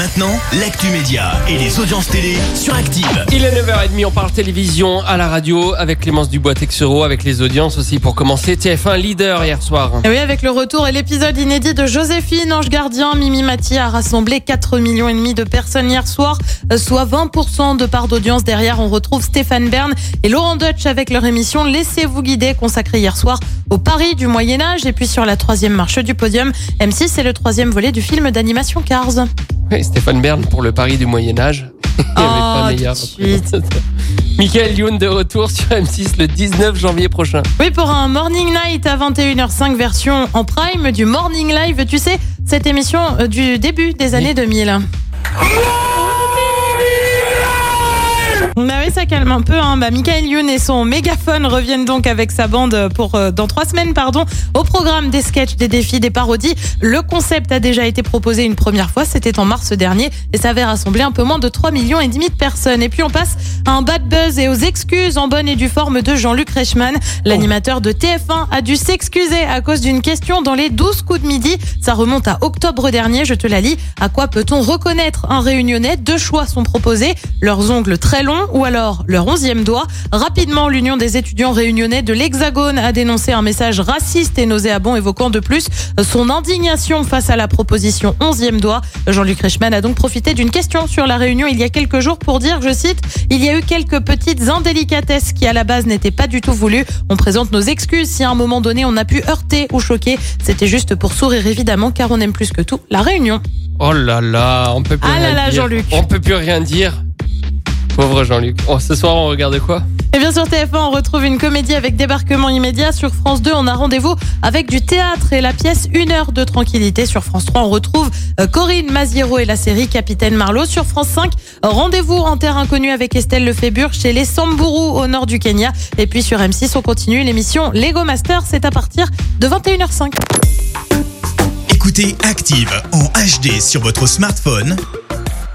Maintenant, l'actu média et les audiences télé sur Active. Il est 9h30, on parle télévision à la radio avec Clémence Dubois-Texero, avec les audiences aussi pour commencer. TF1 leader hier soir. Et oui, avec le retour et l'épisode inédit de Joséphine, Ange Gardien, Mimi Mati a rassemblé 4 millions et demi de personnes hier soir, euh, soit 20% de part d'audience. Derrière, on retrouve Stéphane Bern et Laurent Deutsch avec leur émission Laissez-vous guider, consacrée hier soir au Paris du Moyen-Âge. Et puis sur la troisième marche du podium, M6, c'est le troisième volet du film d'animation Cars. Oui, Stéphane Bern pour le Paris du Moyen-Âge. Il n'y avait Oh, pas meilleur. Michael Youn de retour sur M6 le 19 janvier prochain. Oui, pour un Morning Night à 21h05, version en prime du Morning Live. Tu sais, cette émission euh, du début des années 2000. Ça calme un peu. Hein. Bah, Michael Youn et son mégaphone reviennent donc avec sa bande pour euh, dans trois semaines, pardon, au programme des sketchs, des défis, des parodies. Le concept a déjà été proposé une première fois, c'était en mars dernier, et ça avait rassemblé un peu moins de 3 millions et demi de personnes. Et puis on passe à un bad buzz et aux excuses en bonne et due forme de Jean-Luc Reichmann. L'animateur de TF1 a dû s'excuser à cause d'une question dans les 12 coups de midi. Ça remonte à octobre dernier, je te la lis. À quoi peut-on reconnaître un réunionnais? Deux choix sont proposés. Leurs ongles très longs ou alors leur onzième doigt. Rapidement, l'Union des étudiants réunionnais de l'Hexagone a dénoncé un message raciste et nauséabond évoquant de plus son indignation face à la proposition onzième doigt. Jean-Luc Reichmann a donc profité d'une question sur la réunion il y a quelques jours pour dire, je cite, il y a eu quelques petites indélicatesses qui à la base n'étaient pas du tout voulues. On présente nos excuses si à un moment donné on a pu heurter ou choquer. C'était juste pour sourire évidemment car on aime plus que tout la réunion. Oh là là, on peut plus Ah là rien là, dire. Jean-Luc. On peut plus rien dire. Pauvre Jean-Luc. Oh, ce soir, on regarde quoi? Et bien sur TF1, on retrouve une comédie avec débarquement immédiat. Sur France 2, on a rendez-vous avec du théâtre et la pièce Une heure de tranquillité. Sur France 3, on retrouve euh, Corinne Maziero et la série Capitaine Marlowe. Sur France 5, rendez-vous en terre inconnue avec Estelle Lefébure chez les Samburu au nord du Kenya. Et puis sur M6, on continue l'émission Lego Master. C'est à partir de 21h05. Écoutez Active en HD sur votre smartphone,